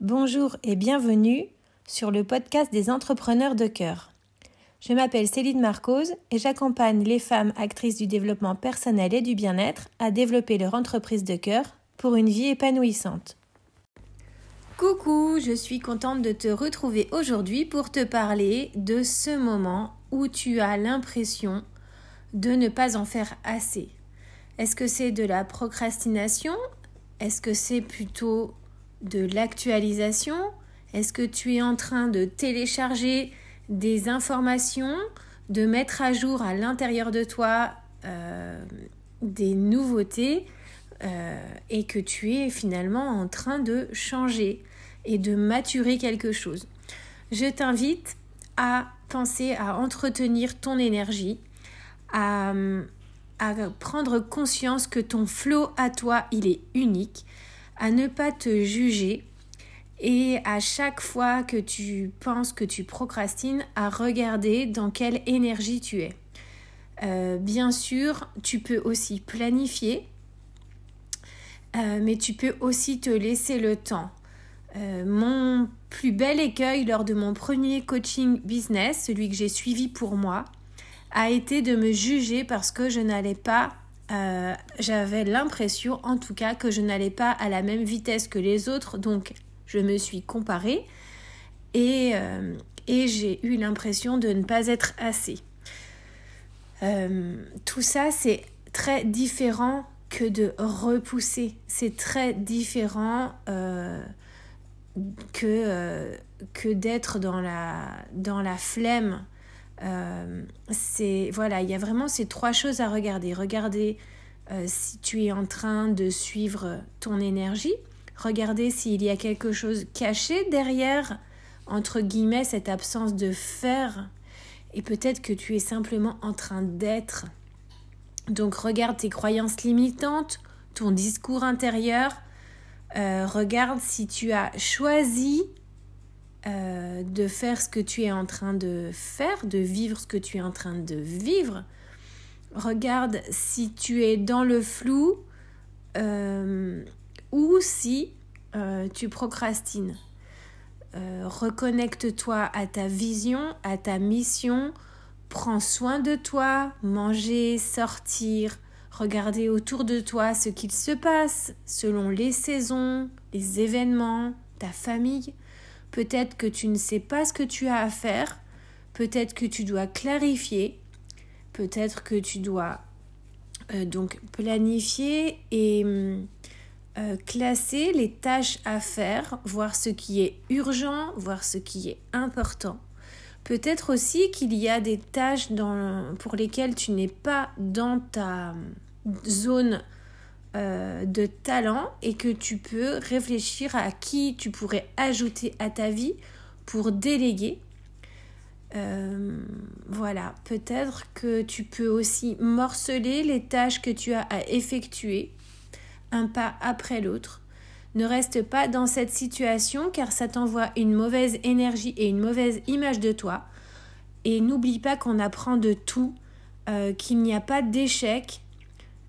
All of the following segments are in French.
Bonjour et bienvenue sur le podcast des entrepreneurs de cœur. Je m'appelle Céline Marcos et j'accompagne les femmes actrices du développement personnel et du bien-être à développer leur entreprise de cœur pour une vie épanouissante. Coucou, je suis contente de te retrouver aujourd'hui pour te parler de ce moment où tu as l'impression de ne pas en faire assez. Est-ce que c'est de la procrastination? Est-ce que c'est plutôt de l'actualisation. Est-ce que tu es en train de télécharger des informations, de mettre à jour à l'intérieur de toi euh, des nouveautés euh, et que tu es finalement en train de changer et de maturer quelque chose? Je t'invite à penser à entretenir ton énergie, à, à prendre conscience que ton flot à toi, il est unique à ne pas te juger et à chaque fois que tu penses que tu procrastines, à regarder dans quelle énergie tu es. Euh, bien sûr, tu peux aussi planifier, euh, mais tu peux aussi te laisser le temps. Euh, mon plus bel écueil lors de mon premier coaching business, celui que j'ai suivi pour moi, a été de me juger parce que je n'allais pas euh, j'avais l'impression en tout cas que je n'allais pas à la même vitesse que les autres, donc je me suis comparée et, euh, j'ai eu l'impression de ne pas être assez. Euh, tout ça, c'est très différent que de repousser. C'est très différent que, que d'être dans la, dans la flemme euh, c'est voilà, il y a vraiment ces trois choses à regarder. Regarder euh, si tu es en train de suivre ton énergie. Regarder s'il y a quelque chose caché derrière, entre guillemets, cette absence de faire. Et peut-être que tu es simplement en train d'être. Donc regarde tes croyances limitantes, ton discours intérieur. Euh, regarde si tu as choisi euh, de faire ce que tu es en train de faire, de vivre ce que tu es en train de vivre. Regarde si tu es dans le flou euh, ou si euh, tu procrastines. Reconnecte-toi à ta vision, à ta mission. Prends soin de toi, manger, sortir, regarder autour de toi ce qu'il se passe selon les saisons, les événements, ta famille. Peut-être que tu ne sais pas ce que tu as à faire. Peut-être que tu dois clarifier. Peut-être que tu dois euh, donc planifier et euh, classer les tâches à faire, voir ce qui est urgent, voir ce qui est important. Peut-être aussi qu'il y a des tâches pour lesquelles tu n'es pas dans ta zone euh, de talent et que tu peux réfléchir à qui tu pourrais ajouter à ta vie pour déléguer. Euh, voilà, peut-être que tu peux aussi morceler les tâches que tu as à effectuer un pas après l'autre. Ne reste pas dans cette situation car ça t'envoie une mauvaise énergie et une mauvaise image de toi. Et n'oublie pas qu'on apprend de tout, euh, qu'il n'y a pas d'échec,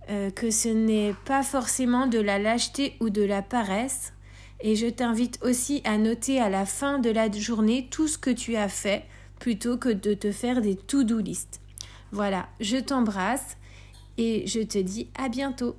euh, que ce n'est pas forcément de la lâcheté ou de la paresse. Et je t'invite aussi à noter à la fin de la journée tout ce que tu as fait plutôt que de te faire des to-do list. Voilà, je t'embrasse et je te dis à bientôt.